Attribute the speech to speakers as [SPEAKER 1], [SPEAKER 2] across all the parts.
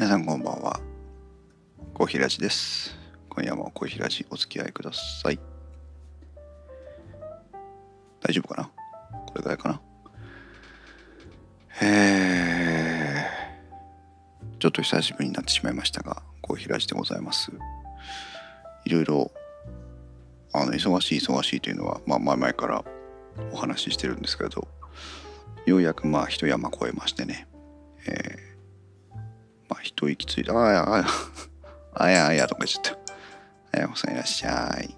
[SPEAKER 1] 皆さんこんばんは。コーヒーラジです。今夜もコーヒーラジお付き合いください。大丈夫かな？これぐらいかな？えー、ちょっと久しぶりになってしまいましたが、コーヒーラジでございます。いろいろ、あの、忙しい忙しいというのは、まあ前々からお話ししてるんですけど、ようやくまあ一山越えましてね、えー、一息ついて、あやあや、あやあやとか言っちゃった。あやこさんいらっしゃい。い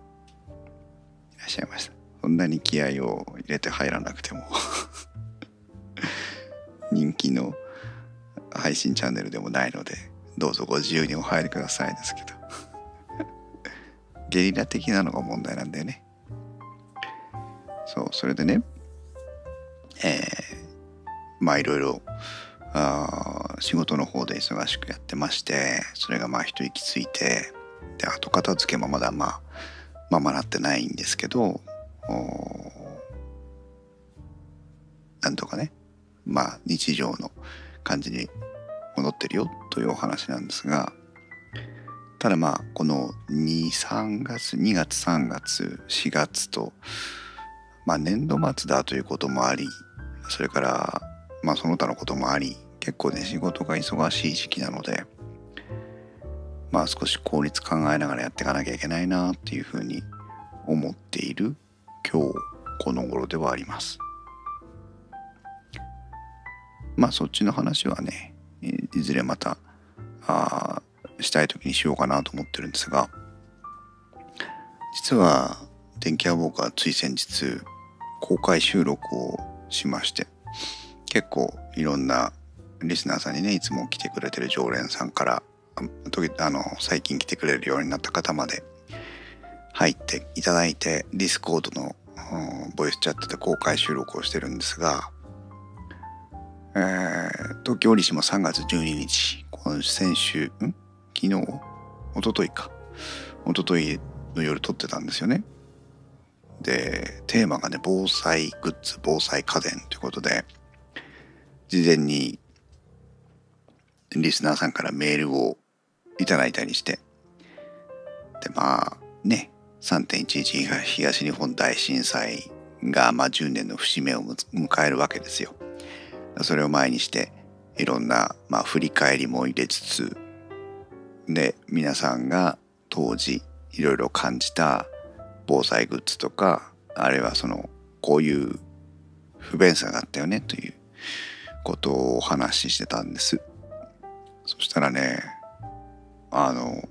[SPEAKER 1] らっしゃいました。そんなに気合を入れて入らなくても 人気の配信チャンネルでもないので、どうぞご自由にお入りくださいですけど。ゲリラ的なのが問題なんだよね。そう、それでね、えー、まあいろいろあー仕事の方で忙しくやってましてそれがまあ一息ついてで後片付けもまだまあままなってないんですけどなんとかねまあ日常の感じに戻ってるよというお話なんですがただまあこの23月2月3月4月とまあ年度末だということもありそれからまあその他のこともあり結構ね仕事が忙しい時期なのでまあ少し効率考えながらやっていかなきゃいけないなっていうふうに思っている今日この頃ではあります。まあそっちの話はねいずれまたあしたい時にしようかなと思ってるんですが実は電気屋ウォーカーつい先日公開収録をしまして結構いろんなリスナーさんにねいつも来てくれてる常連さんからあの最近来てくれるようになった方まで入っていただいて Discord の、ボイスチャットで公開収録をしてるんですが、えー、東京折しも3月12日今先週ん？昨日？一昨日か。一昨日の夜撮ってたんですよね。でテーマがね防災グッズ防災家電ということで事前にリスナーさんからメールをいただいたりしてでまあね3.11東日本大震災がまあ10年の節目を迎えるわけですよ。それを前にしていろんなまあ振り返りも入れつつで皆さんが当時いろいろ感じた防災グッズとかあるいはそのこういう不便さがあったよねということをお話ししてたんですそしたらねあの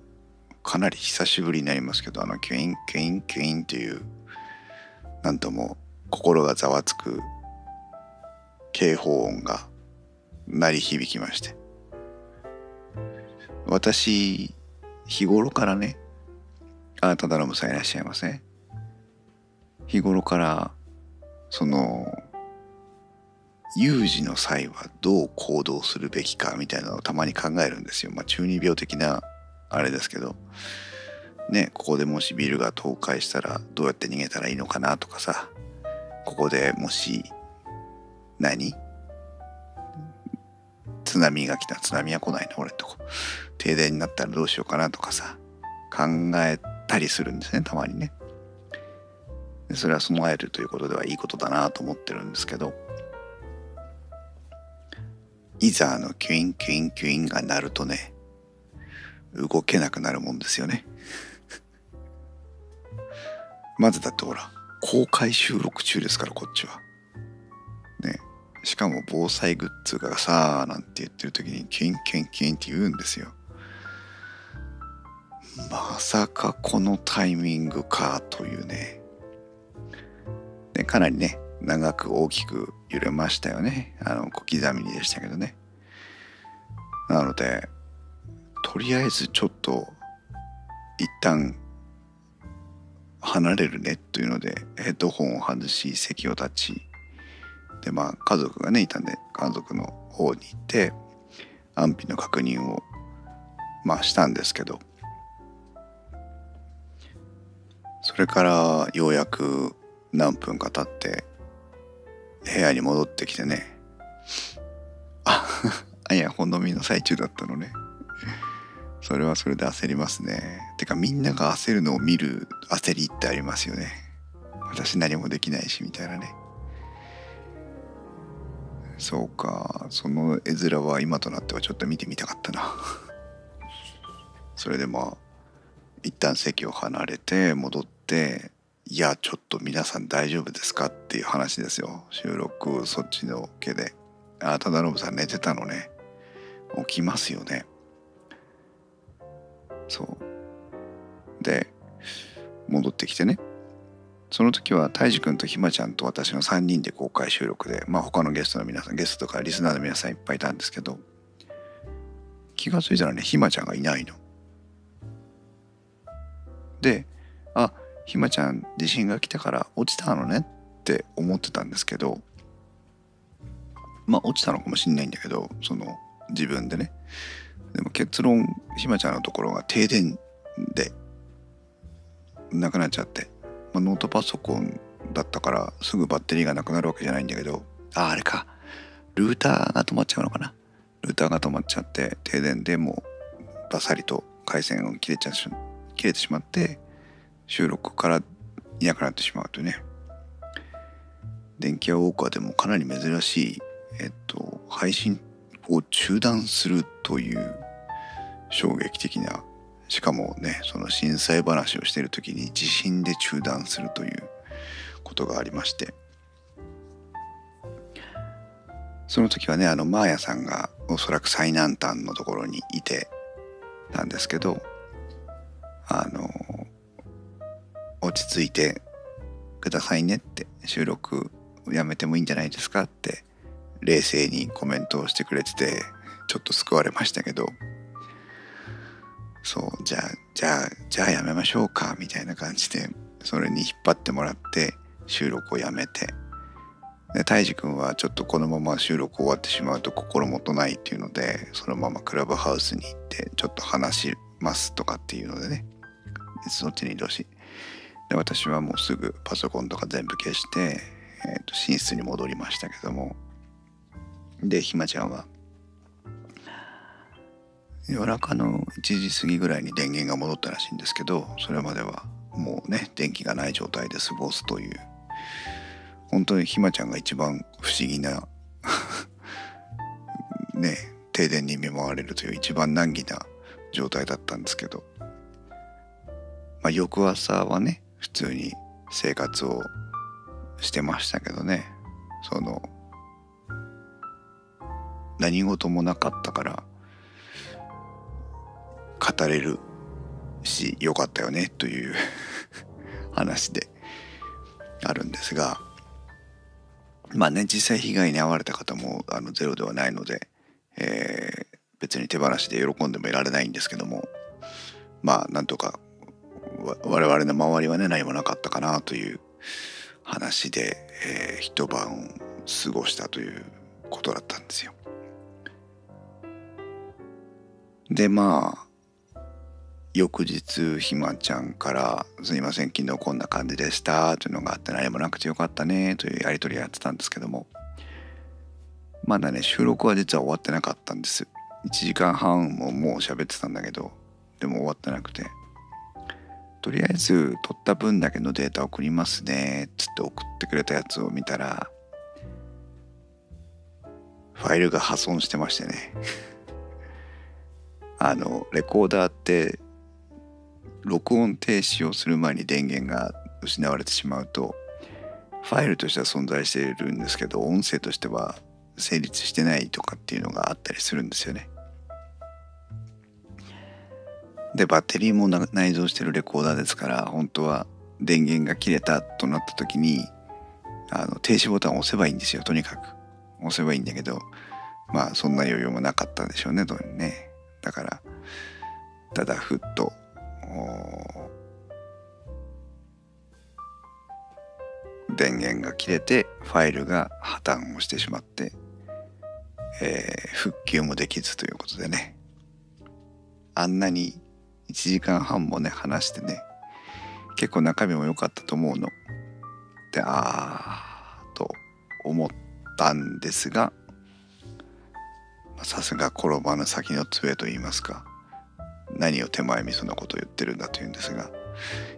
[SPEAKER 1] かなり久しぶりになりますけどあのキュインキュインキュインというなんとも心がざわつく警報音が鳴り響きまして。私日頃からねあなただのむさんいらっしゃいませ？日頃からその有事の際はどう行動するべきかみたいなのをたまに考えるんですよ。まあ中二病的なあれですけど。ねここでもしビルが倒壊したらどうやって逃げたらいいのかなとかさ。ここでもし何？津波が来た。津波は来ないの？俺とこ。停電になったらどうしようかなとかさ。考えたりするんですねたまにね。それは備えるということではいいことだなと思ってるんですけど。いざあのキュインキュインキュインが鳴るとね動けなくなるもんですよね。まずだってほら公開収録中ですからこっちは。ね。しかも防災グッズがさあなんて言ってる時にキュインキュインキュインって言うんですよ。まさかこのタイミングかというね。でかなりね長く大きく揺れましたよね。あの小刻みにでしたけどね。なのでとりあえずちょっと一旦離れるねというのでヘッドホンを外し席を立ちでまあ家族がねいたんで家族の方に行って安否の確認をまあしたんですけど。それからようやく何分か経って部屋に戻ってきてね。あ いや本飲みの最中だったのね。それはそれで焦りますね。てかみんなが焦るのを見る焦りってありますよね。私何もできないしみたいなね。そうか。その絵面は今となってはちょっと見てみたかったな。それでまあ一旦席を離れて戻っていやちょっと皆さん大丈夫ですかっていう話ですよ。収録そっちのけで。ああ忠信さん寝てたのね。起きますよね。そう。で戻ってきてね。その時はたいじくんとひまちゃんと私の3人で公開収録でまあ他のゲストの皆さんゲストとかリスナーの皆さんいっぱいいたんですけど気が付いたらねひまちゃんがいないの。であひまちゃん地震が来たから落ちたのねって思ってたんですけどまあ落ちたのかもしんないんだけどその自分でね。でも結論ひまちゃんのところが停電でなくなっちゃって、まあ、ノートパソコンだったからすぐバッテリーがなくなるわけじゃないんだけどああれか。ルーターが止まっちゃうのかな。ルーターが止まっちゃって停電でもうバサリと回線を切れちゃ切れてしまって収録からいなくなってしまうとね電気屋ウォーカーでもかなり珍しい、えっと、配信を中断するという衝撃的なしかもねその震災話をしている時に地震で中断するということがありましてその時はねあのマーヤさんがおそらく最南端のところにいてたんですけどあの落ち着いてくださいねって収録やめてもいいんじゃないですかって冷静にコメントをしてくれててちょっと救われましたけど。そうじゃあじゃあじゃあやめましょうかみたいな感じでそれに引っ張ってもらって収録をやめて。でたいじくんはちょっとこのまま収録終わってしまうと心もとないっていうのでそのままクラブハウスに行ってちょっと話しますとかっていうのでね。そっちに移動しで私はもうすぐパソコンとか全部消して、えー、と寝室に戻りましたけども。でひまちゃんは夜中の1時過ぎぐらいに電源が戻ったらしいんですけどそれまではもうね電気がない状態で過ごすという。本当にひまちゃんが一番不思議な ね停電に見舞われるという一番難儀な状態だったんですけど、まあ、翌朝はね普通に生活をしてましたけどね。その何事もなかったから語れるしよかったよねという 話であるんですがまあね実際被害に遭われた方もあのゼロではないので、えー、別に手放しで喜んでもいられないんですけどもまあなんとか我々の周りはね何もなかったかなという話で、えー、一晩過ごしたということだったんですよ。でまあ翌日ひまちゃんから「すいません昨日こんな感じでした」というのがあって何もなくてよかったねというやり取りをやってたんですけども。まだね収録は実は終わってなかったんです。1時間半ももう喋ってたんだけどでも終わってなくて。とりあえず撮った分だけのデータ送りますねっつって送ってくれたやつを見たらファイルが破損してましてね あのレコーダーって録音停止をする前に電源が失われてしまうとファイルとしては存在しているんですけど音声としては成立してないとかっていうのがあったりするんですよね。でバッテリーも内蔵してるレコーダーですから本当は電源が切れたとなった時にあの停止ボタンを押せばいいんですよとにかく。押せばいいんだけどまあそんな余裕もなかったんでしょうねどうにね。だからただふっと電源が切れてファイルが破綻をしてしまって、えー、復旧もできずということでね。あんなに1時間半もね話してね結構中身も良かったと思うの。でああと思ったんですがさすが転ばぬ先の杖と言いますか何を手前味噌なことを言ってるんだというんですが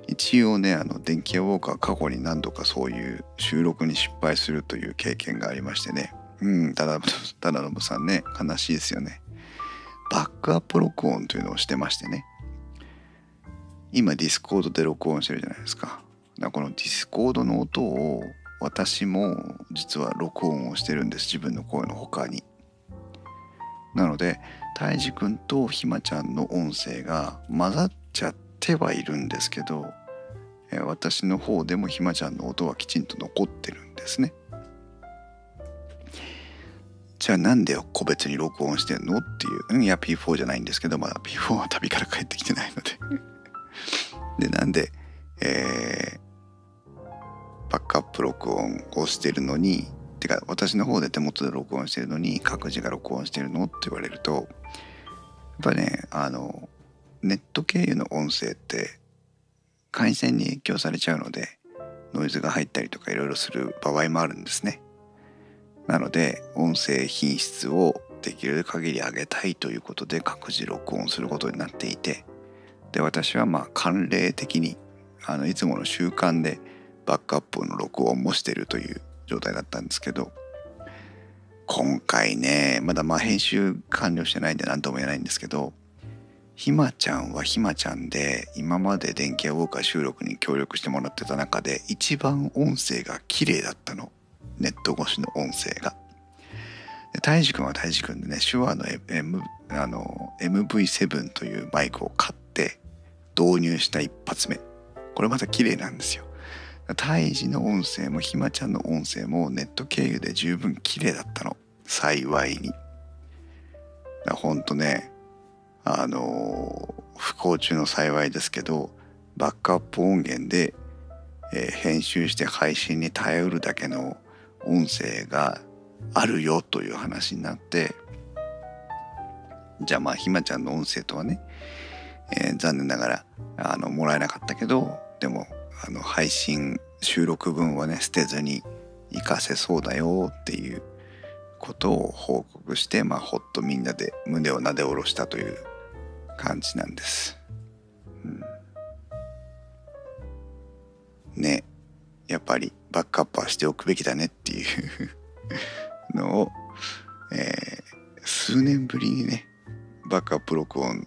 [SPEAKER 1] 一応ねあの電気屋ウォーカー過去に何度かそういう収録に失敗するという経験がありましてね。うんただただのぶさんね悲しいですよね。バックアップ録音というのをしてましてね。今ディスコードで録音してるじゃないですか。だからこのディスコードの音を私も実は録音をしてるんです。自分の声の他に。なのでたいじくんとひまちゃんの音声が混ざっちゃってはいるんですけど、私の方でもひまちゃんの音はきちんと残ってるんですね。じゃあなんで個別に録音してんの？っていう。うん、いや P4 じゃないんですけど、まだ P4 は旅から帰ってきてないので。で、なんで、えー、バックアップ録音をしてるのに、てか私の方で手元で録音してるのに各自が録音してるのって言われるとやっぱねあのネット経由の音声って回線に影響されちゃうのでノイズが入ったりとかいろいろする場合もあるんですね。なので音声品質をできる限り上げたいということで各自録音することになっていてで私はまあ慣例的にあのいつもの習慣でバックアップの録音もしてるという状態だったんですけど今回ねまだまあ編集完了してないんで何とも言えないんですけどひまちゃんはひまちゃんで今まで電気屋ウォーカー収録に協力してもらってた中で一番音声が綺麗だったのネット越しの音声が。たいじくんはたいじくんでね手話の,、M、あの MV7 というマイクを買って導入した一発目。これまた綺麗なんですよ。胎児の音声もひまちゃんの音声もネット経由で十分綺麗だったの。幸いに。ほんとねあの不幸中の幸いですけどバックアップ音源で、えー、編集して配信に頼るだけの音声があるよという話になってじゃあまあひまちゃんの音声とはね、えー、残念ながらあのもらえなかったけどでもあの配信収録分はね捨てずに活かせそうだよっていうことを報告して、まあ、ほっとみんなで胸をなで下ろしたという感じなんです。うん、ねやっぱりバックアップはしておくべきだねっていうのを、えー、数年ぶりにねバックアップ録音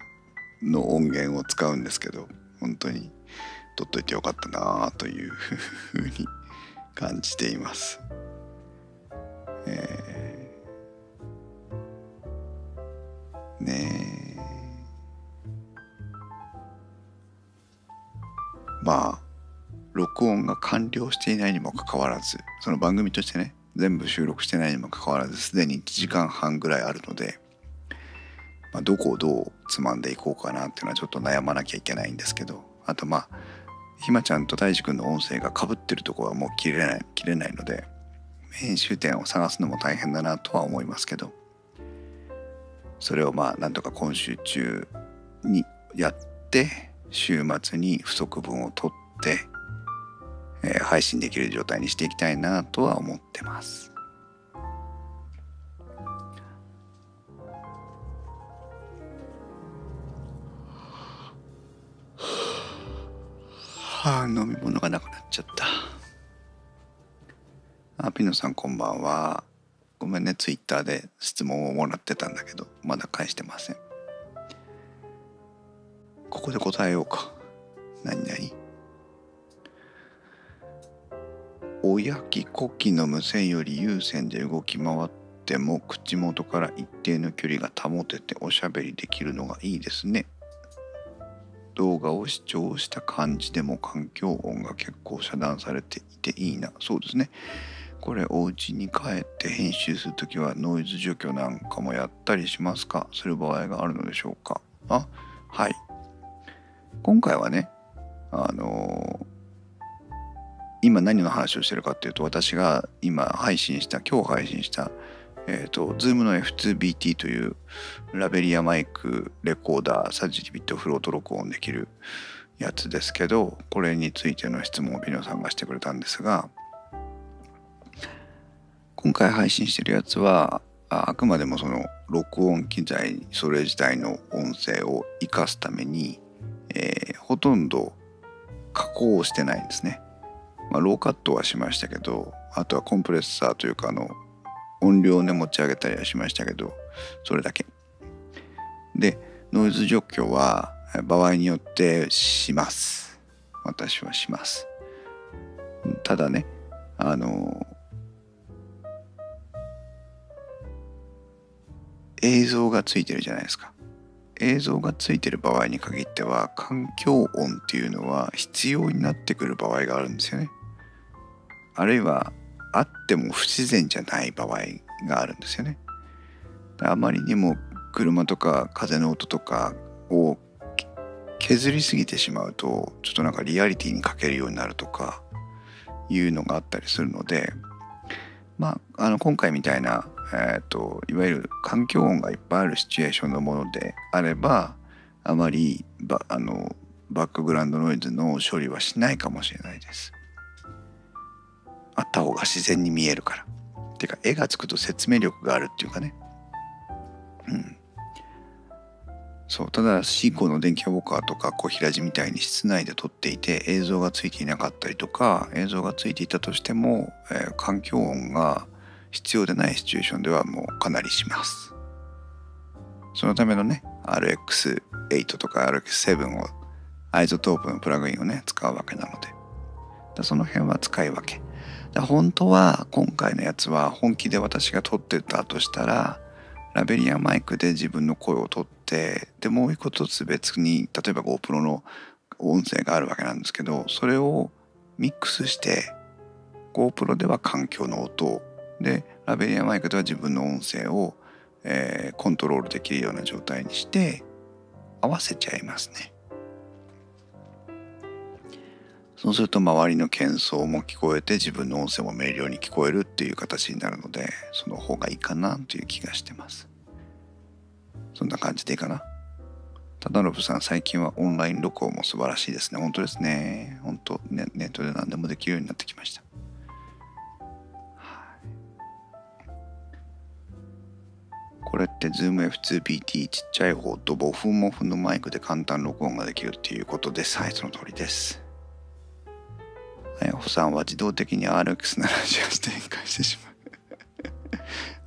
[SPEAKER 1] の音源を使うんですけど本当に取っといてよかったなというふうに感じています。えー、ねまあ録音が完了していないにもかかわらずその番組としてね全部収録してないにもかかわらずすでに1時間半ぐらいあるので、まあ、どこをどうつまんでいこうかなっていうのはちょっと悩まなきゃいけないんですけどあとまあひまちゃんとたいじくんの音声がかぶってるとこはもう切れない切れないので編集点を探すのも大変だなとは思いますけどそれをまあなんとか今週中にやって週末に不足分を取って、えー、配信できる状態にしていきたいなとは思ってます。はあ、飲み物がなくなっちゃった。あ、ピノさんこんばんは。ごめんね、ツイッターで質問をもらってたんだけど、まだ返してません。ここで答えようか。何々？親木呼気の無線より有線で動き回っても口元から一定の距離が保てておしゃべりできるのがいいですね。動画を視聴した感じでも環境音が結構遮断されていていいな。そうですね。これお家に帰って編集する時はノイズ除去なんかもやったりしますか？する場合があるのでしょうか？あはい。今回はねあのー、今何の話をしてるかっていうと私が今配信した今日配信したえっ、ー、と、Zoom の F2BT というラベリアマイクレコーダー32ビットフロート録音できるやつですけど、これについての質問をピノさんがしてくれたんですが、今回配信してるやつは、あくまでもその録音機材それ自体の音声を生かすために、えー、ほとんど加工をしてないんですね。まあ、ローカットはしましたけどあとはコンプレッサーというかあの音量をね持ち上げたりはしましたけどそれだけ。でノイズ除去は場合によってします。私はします。ただねあの映像がついてるじゃないですか。映像がついてる場合に限っては環境音っていうのは必要になってくる場合があるんですよね。あるいはあっても不自然じゃない場合があるんですよね。あまりにも車とか風の音とかを削りすぎてしまうとちょっとなんかリアリティに欠けるようになるとかいうのがあったりするのでまああの今回みたいなえーと、いわゆる環境音がいっぱいあるシチュエーションのものであればあまりバあのバックグラウンドノイズの処理はしないかもしれないです。あった方が自然に見えるから。っていうか絵がつくと説明力があるっていうかね。うん。そうただしこの電気ウォーカーとか小平寺みたいに室内で撮っていて映像がついていなかったりとか映像がついていたとしても、えー、環境音が必要でないシチュエーションではもうかなりします。そのためのね、RX8 とか RX7 を iZotope のプラグインをね、使うわけなので。その辺は使い分け。本当は今回のやつは本気で私が撮ってたとしたら、ラベリアマイクで自分の声を取って、で、もう一個とつ別に、例えば GoPro の音声があるわけなんですけど、それをミックスして、GoPro では環境の音でラベリアマイクでは自分の音声を、えー、コントロールできるような状態にして合わせちゃいますね。そうすると周りの喧騒も聞こえて自分の音声も明瞭に聞こえるっていう形になるのでその方がいいかなという気がしてます。そんな感じでいいかな？忠信さん最近はオンライン録音も素晴らしいですね。本当ですね。本当ネネットで何でもできるようになってきました。これって ZoomF2PT ちっちゃい方とボフモフのマイクで簡単録音ができるっていうことです。はい、その通りです。あやほさんは自動的に RX78 展開してしまう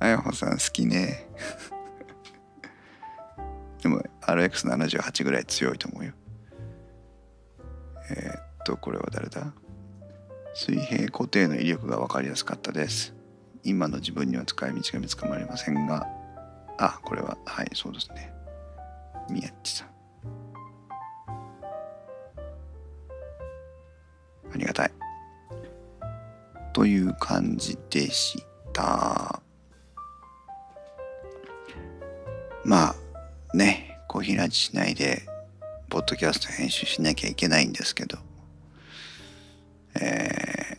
[SPEAKER 1] あやほさん好きね。でも RX78 ぐらい強いと思うよ。えー、っと、これは誰だ？水平固定の威力が分かりやすかったです。今の自分には使い道が見つかまりませんが、あ、これは、はい、そうですね。宮地さん。ありがたい。という感じでした。まあ、ね、小平寺しないで、ポッドキャスト編集しなきゃいけないんですけど、え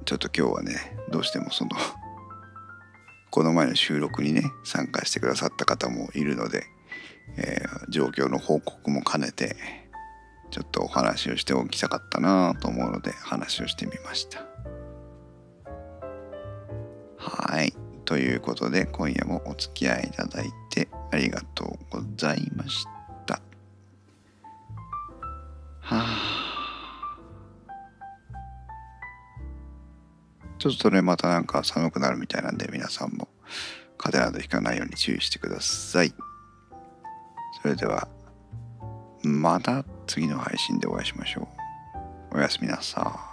[SPEAKER 1] ー、ちょっと今日はね、どうしてもそのこの前の収録にね参加してくださった方もいるので、えー、状況の報告も兼ねてちょっとお話をしておきたかったなと思うので話をしてみましたはいということで今夜もお付き合いいただいてありがとうございましたはあちょっとね、またなんか寒くなるみたいなんで、皆さんも風邪などひかないように注意してください。それでは、また次の配信でお会いしましょう。おやすみなさい。